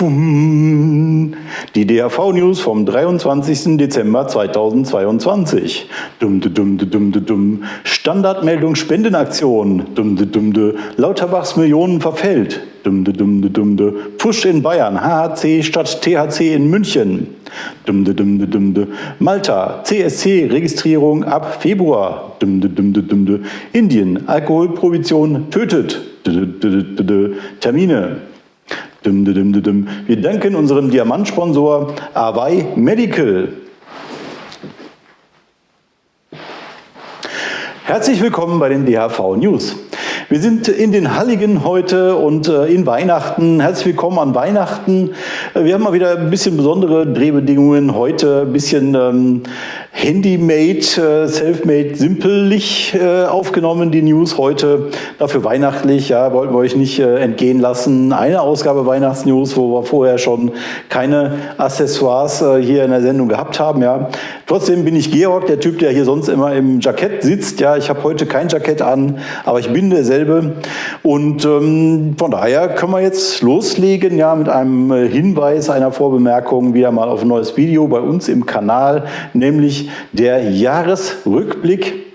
Die DHV-News vom 23. Dezember 2022. Standardmeldung Spendenaktion. Lauterbachs Millionen verfällt. Pfusch in Bayern. HHC statt THC in München. Malta. CSC-Registrierung ab Februar. Indien. Alkoholprohibition tötet. Termine. Wir danken unserem Diamantsponsor Avai Medical. Herzlich willkommen bei den DHV News. Wir sind in den Halligen heute und äh, in Weihnachten. Herzlich willkommen an Weihnachten. Äh, wir haben mal wieder ein bisschen besondere Drehbedingungen heute, ein bisschen ähm, Handymade, äh, Selfmade, simpelig äh, aufgenommen, die News heute. Dafür weihnachtlich, ja, wollten wir euch nicht äh, entgehen lassen. Eine Ausgabe Weihnachtsnews, wo wir vorher schon keine Accessoires hier in der Sendung gehabt haben, ja. Trotzdem bin ich Georg, der Typ, der hier sonst immer im Jackett sitzt, ja. Ich habe heute kein Jackett an, aber ich bin derselbe. Und ähm, von daher können wir jetzt loslegen, ja, mit einem äh, Hinweis, einer Vorbemerkung wieder mal auf ein neues Video bei uns im Kanal, nämlich der Jahresrückblick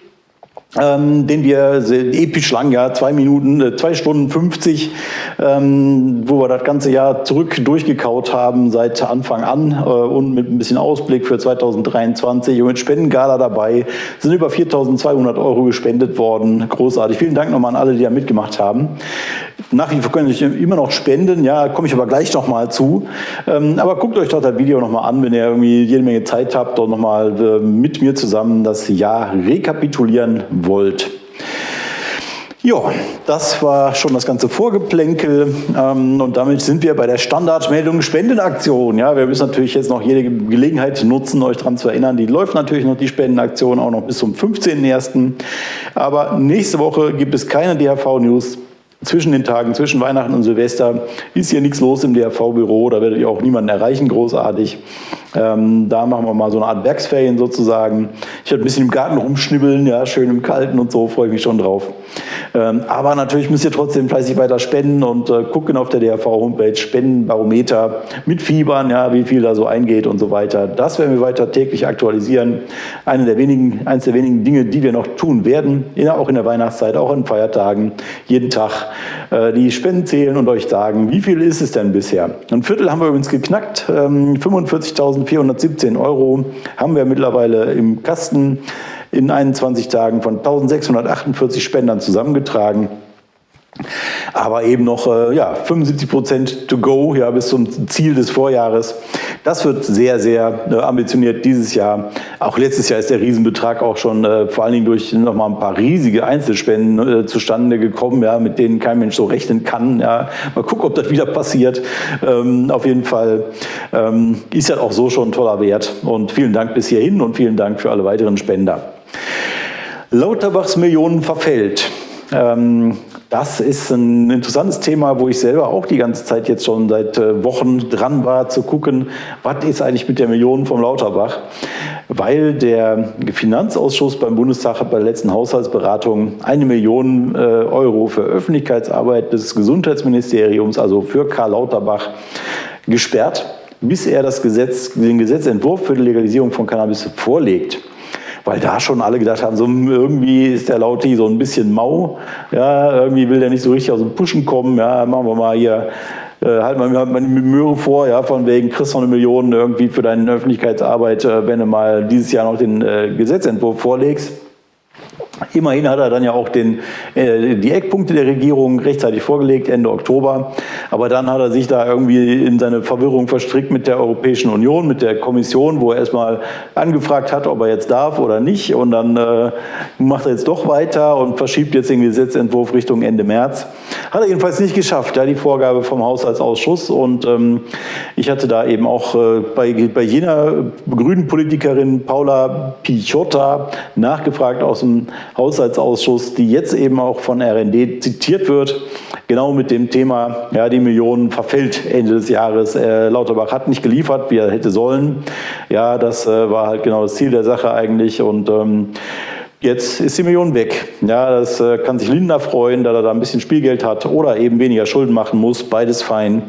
ähm, den wir episch lang, ja, zwei Minuten, äh, zwei Stunden 50, ähm, wo wir das ganze Jahr zurück durchgekaut haben seit Anfang an äh, und mit ein bisschen Ausblick für 2023 und mit Spendengala dabei sind über 4.200 Euro gespendet worden. Großartig. Vielen Dank nochmal an alle, die da mitgemacht haben. Nach wie vor können Sie immer noch spenden, ja, komme ich aber gleich nochmal zu. Ähm, aber guckt euch doch das Video nochmal an, wenn ihr irgendwie jede Menge Zeit habt und nochmal äh, mit mir zusammen das Jahr rekapitulieren wollt. Ja, das war schon das ganze Vorgeplänkel ähm, und damit sind wir bei der Standardmeldung Spendenaktion. Ja, wir müssen natürlich jetzt noch jede Gelegenheit nutzen, euch daran zu erinnern. Die läuft natürlich noch die Spendenaktion auch noch bis zum 15.01. Aber nächste Woche gibt es keine DHV-News zwischen den Tagen, zwischen Weihnachten und Silvester ist hier nichts los im DRV-Büro, da werdet ihr auch niemanden erreichen, großartig. Ähm, da machen wir mal so eine Art Werksferien sozusagen. Ich werde ein bisschen im Garten rumschnibbeln, ja, schön im Kalten und so, freue ich mich schon drauf. Ähm, aber natürlich müsst ihr trotzdem fleißig weiter spenden und äh, gucken auf der DRV-Homepage, Spendenbarometer mit Fiebern, ja, wie viel da so eingeht und so weiter. Das werden wir weiter täglich aktualisieren. Eine der wenigen, eines der wenigen Dinge, die wir noch tun werden, auch in der Weihnachtszeit, auch an Feiertagen, jeden Tag äh, die Spenden zählen und euch sagen, wie viel ist es denn bisher? Ein Viertel haben wir übrigens geknackt, ähm, 45.417 Euro haben wir mittlerweile im Kasten in 21 Tagen von 1648 Spendern zusammengetragen. Aber eben noch äh, ja, 75 Prozent to go ja, bis zum Ziel des Vorjahres. Das wird sehr, sehr äh, ambitioniert dieses Jahr. Auch letztes Jahr ist der Riesenbetrag auch schon äh, vor allen Dingen durch nochmal ein paar riesige Einzelspenden äh, zustande gekommen, ja, mit denen kein Mensch so rechnen kann. Ja. Mal gucken, ob das wieder passiert. Ähm, auf jeden Fall ähm, ist ja auch so schon ein toller Wert. Und vielen Dank bis hierhin und vielen Dank für alle weiteren Spender. Lauterbachs Millionen verfällt. Ähm, das ist ein interessantes Thema, wo ich selber auch die ganze Zeit jetzt schon seit äh, Wochen dran war, zu gucken, was ist eigentlich mit der Millionen vom Lauterbach. Weil der Finanzausschuss beim Bundestag hat bei der letzten Haushaltsberatung eine Million äh, Euro für Öffentlichkeitsarbeit des Gesundheitsministeriums, also für Karl Lauterbach, gesperrt, bis er das Gesetz, den Gesetzentwurf für die Legalisierung von Cannabis vorlegt weil da schon alle gedacht haben, so irgendwie ist der Lauti so ein bisschen mau, ja, irgendwie will der nicht so richtig aus dem Pushen kommen, ja, machen wir mal hier äh, halt mal, mal die Möhre vor, ja, von wegen kriegst du eine Million irgendwie für deine Öffentlichkeitsarbeit, äh, wenn du mal dieses Jahr noch den äh, Gesetzentwurf vorlegst. Immerhin hat er dann ja auch den, äh, die Eckpunkte der Regierung rechtzeitig vorgelegt, Ende Oktober. Aber dann hat er sich da irgendwie in seine Verwirrung verstrickt mit der Europäischen Union, mit der Kommission, wo er erstmal angefragt hat, ob er jetzt darf oder nicht. Und dann äh, macht er jetzt doch weiter und verschiebt jetzt den Gesetzentwurf Richtung Ende März. Hat er jedenfalls nicht geschafft, ja, die Vorgabe vom Haushaltsausschuss. Und ähm, ich hatte da eben auch äh, bei, bei jener grünen Politikerin Paula Pichotta nachgefragt aus dem Haushaltsausschuss, die jetzt eben auch von RND zitiert wird, genau mit dem Thema, ja, die Millionen verfällt Ende des Jahres. Äh, Lauterbach hat nicht geliefert, wie er hätte sollen. Ja, das äh, war halt genau das Ziel der Sache eigentlich und ähm, Jetzt ist die Million weg. Ja, das äh, kann sich Lindner freuen, da er da ein bisschen Spielgeld hat oder eben weniger Schulden machen muss. Beides fein.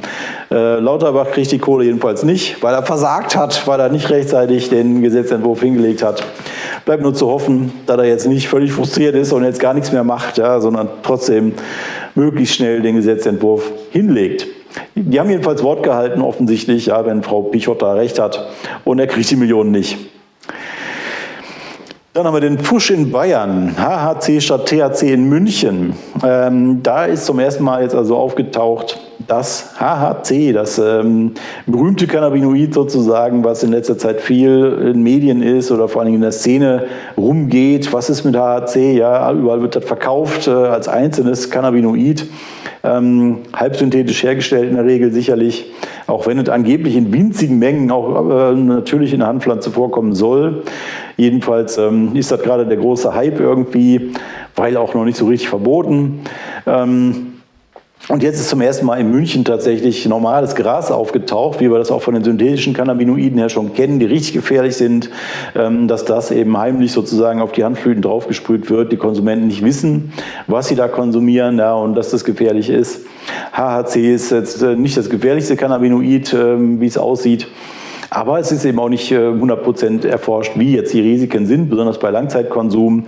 Äh, Lauterbach kriegt die Kohle jedenfalls nicht, weil er versagt hat, weil er nicht rechtzeitig den Gesetzentwurf hingelegt hat. Bleibt nur zu hoffen, dass er jetzt nicht völlig frustriert ist und jetzt gar nichts mehr macht, ja, sondern trotzdem möglichst schnell den Gesetzentwurf hinlegt. Die haben jedenfalls Wort gehalten, offensichtlich, ja, wenn Frau Pichotta recht hat. Und er kriegt die Millionen nicht. Dann haben wir den Fusch in Bayern, HHC statt THC in München. Ähm, da ist zum ersten Mal jetzt also aufgetaucht, das HHC, das ähm, berühmte Cannabinoid sozusagen, was in letzter Zeit viel in Medien ist oder vor allen Dingen in der Szene rumgeht. Was ist mit HHC? Ja, überall wird das verkauft äh, als einzelnes Cannabinoid, ähm, halbsynthetisch hergestellt in der Regel sicherlich, auch wenn es angeblich in winzigen Mengen auch äh, natürlich in der Handpflanze vorkommen soll. Jedenfalls ähm, ist das gerade der große Hype irgendwie, weil auch noch nicht so richtig verboten. Ähm, und jetzt ist zum ersten Mal in München tatsächlich normales Gras aufgetaucht, wie wir das auch von den synthetischen Cannabinoiden her schon kennen, die richtig gefährlich sind, ähm, dass das eben heimlich sozusagen auf die Handflüten draufgesprüht wird, die Konsumenten nicht wissen, was sie da konsumieren ja, und dass das gefährlich ist. HHC ist jetzt äh, nicht das gefährlichste Cannabinoid, ähm, wie es aussieht. Aber es ist eben auch nicht 100% äh, erforscht, wie jetzt die Risiken sind, besonders bei Langzeitkonsum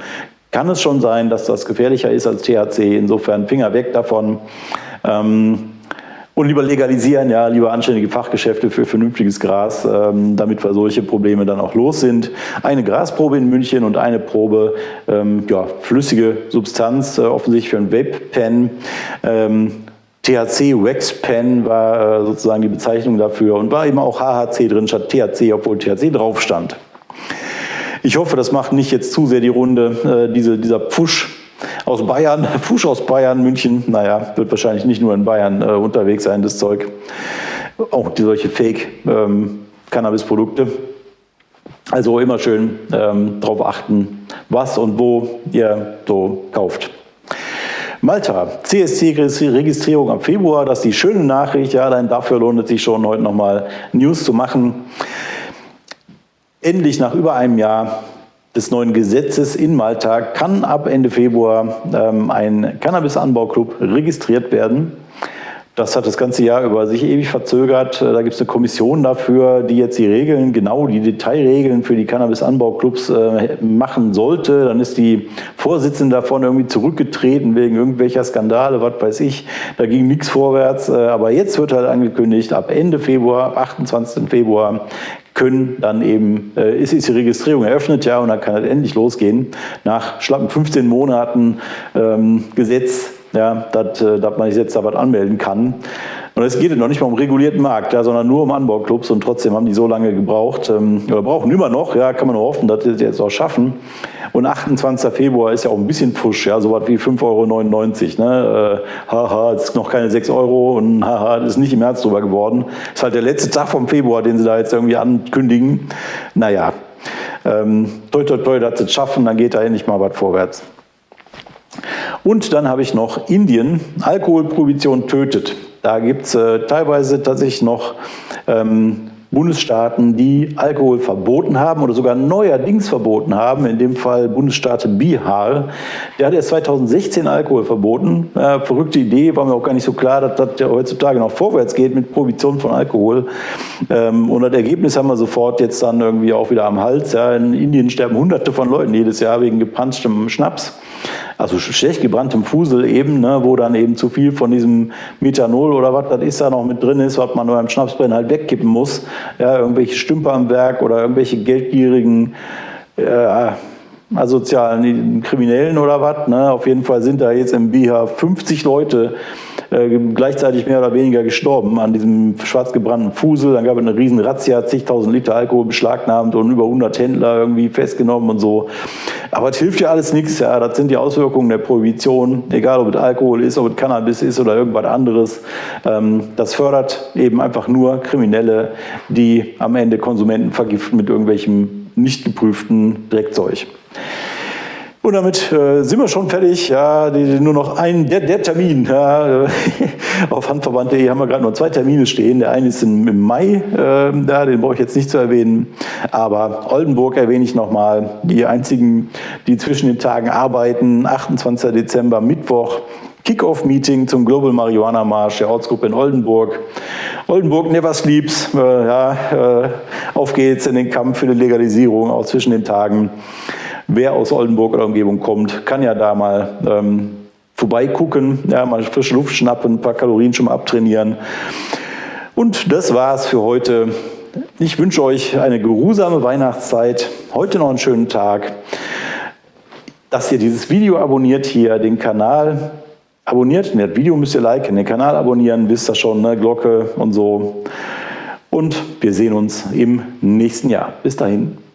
kann es schon sein, dass das gefährlicher ist als THC. Insofern Finger weg davon. Ähm, und lieber legalisieren, ja, lieber anständige Fachgeschäfte für vernünftiges Gras, ähm, damit wir solche Probleme dann auch los sind. Eine Grasprobe in München und eine Probe, ähm, ja, flüssige Substanz, äh, offensichtlich für ein Vape-Pen. Ähm, THC Wax Pen war äh, sozusagen die Bezeichnung dafür und war eben auch HHC drin statt THC, obwohl THC drauf stand. Ich hoffe, das macht nicht jetzt zu sehr die Runde, äh, diese, dieser Pfusch aus Bayern, Pfusch aus Bayern, München, naja, wird wahrscheinlich nicht nur in Bayern äh, unterwegs sein, das Zeug. Auch die solche Fake-Cannabis-Produkte. Ähm, also immer schön ähm, darauf achten, was und wo ihr so kauft. Malta, CSC-Registrierung ab Februar, das ist die schöne Nachricht. Ja, allein dafür lohnt es sich schon, heute nochmal News zu machen. Endlich nach über einem Jahr des neuen Gesetzes in Malta kann ab Ende Februar ähm, ein Cannabis-Anbauclub registriert werden. Das hat das ganze Jahr über sich ewig verzögert. Da gibt es eine Kommission dafür, die jetzt die Regeln, genau die Detailregeln für die Cannabis-Anbauclubs äh, machen sollte. Dann ist die Vorsitzende davon irgendwie zurückgetreten wegen irgendwelcher Skandale, was weiß ich. Da ging nichts vorwärts. Äh, aber jetzt wird halt angekündigt, ab Ende Februar, 28. Februar, können dann eben, äh, ist, ist die Registrierung eröffnet, ja, und dann kann es endlich losgehen. Nach schlappen 15 Monaten ähm, Gesetz ja, dass, äh, dass man sich jetzt da was anmelden kann. Und es geht noch nicht mal um regulierten Markt, ja, sondern nur um Anbauclubs und trotzdem haben die so lange gebraucht, ähm, oder brauchen immer noch, ja, kann man nur hoffen, dass sie das jetzt auch schaffen. Und 28. Februar ist ja auch ein bisschen Fusch, ja, so was wie 5,99 Euro. Ne? Äh, haha, es ist noch keine 6 Euro und haha, ist nicht im März drüber geworden. Ist halt der letzte Tag vom Februar, den sie da jetzt irgendwie ankündigen. Naja, ähm, toi, toi, toi, dass sie es schaffen, dann geht da endlich mal was vorwärts. Und dann habe ich noch Indien. Alkoholprohibition tötet. Da gibt es äh, teilweise tatsächlich noch ähm, Bundesstaaten, die Alkohol verboten haben oder sogar neuerdings verboten haben. In dem Fall Bundesstaat Bihar. Der hat erst 2016 Alkohol verboten. Äh, verrückte Idee, war mir auch gar nicht so klar, dass das ja heutzutage noch vorwärts geht mit Prohibition von Alkohol. Ähm, und das Ergebnis haben wir sofort jetzt dann irgendwie auch wieder am Hals. Ja. In Indien sterben Hunderte von Leuten jedes Jahr wegen gepanschtem Schnaps also schlecht gebranntem Fusel eben, ne, wo dann eben zu viel von diesem Methanol oder was das ist da noch mit drin ist, was man nur beim Schnapsbrennen halt wegkippen muss. Ja, irgendwelche Stümper am Werk oder irgendwelche geldgierigen äh, asozialen Kriminellen oder was. Ne? Auf jeden Fall sind da jetzt im BH 50 Leute äh, gleichzeitig mehr oder weniger gestorben an diesem schwarz gebrannten Fusel. Dann gab es eine riesen Razzia, zigtausend Liter Alkohol beschlagnahmt und über 100 Händler irgendwie festgenommen und so. Aber es hilft ja alles nichts. Ja. Das sind die Auswirkungen der Prohibition, egal ob es Alkohol ist, ob es Cannabis ist oder irgendwas anderes. Ähm, das fördert eben einfach nur Kriminelle, die am Ende Konsumenten vergiften mit irgendwelchem nicht geprüften Dreckzeug. Und damit äh, sind wir schon fertig. Ja, die, nur noch ein, der, der Termin. Ja, auf handverband.de haben wir gerade nur zwei Termine stehen. Der eine ist im, im Mai, äh, da, den brauche ich jetzt nicht zu erwähnen. Aber Oldenburg erwähne ich nochmal. Die einzigen, die zwischen den Tagen arbeiten, 28. Dezember, Mittwoch. Kick-Off-Meeting zum Global Marihuana Marsch der Ortsgruppe in Oldenburg. Oldenburg never sleeps. Äh, ja, äh, auf geht's in den Kampf für die Legalisierung, auch zwischen den Tagen. Wer aus Oldenburg oder Umgebung kommt, kann ja da mal ähm, vorbeigucken, ja, mal frische Luft schnappen, ein paar Kalorien schon mal abtrainieren. Und das war's für heute. Ich wünsche euch eine geruhsame Weihnachtszeit. Heute noch einen schönen Tag. Dass ihr dieses Video abonniert hier, den Kanal abonniert. Das Video müsst ihr liken, den Kanal abonnieren, wisst ihr schon, ne? Glocke und so. Und wir sehen uns im nächsten Jahr. Bis dahin.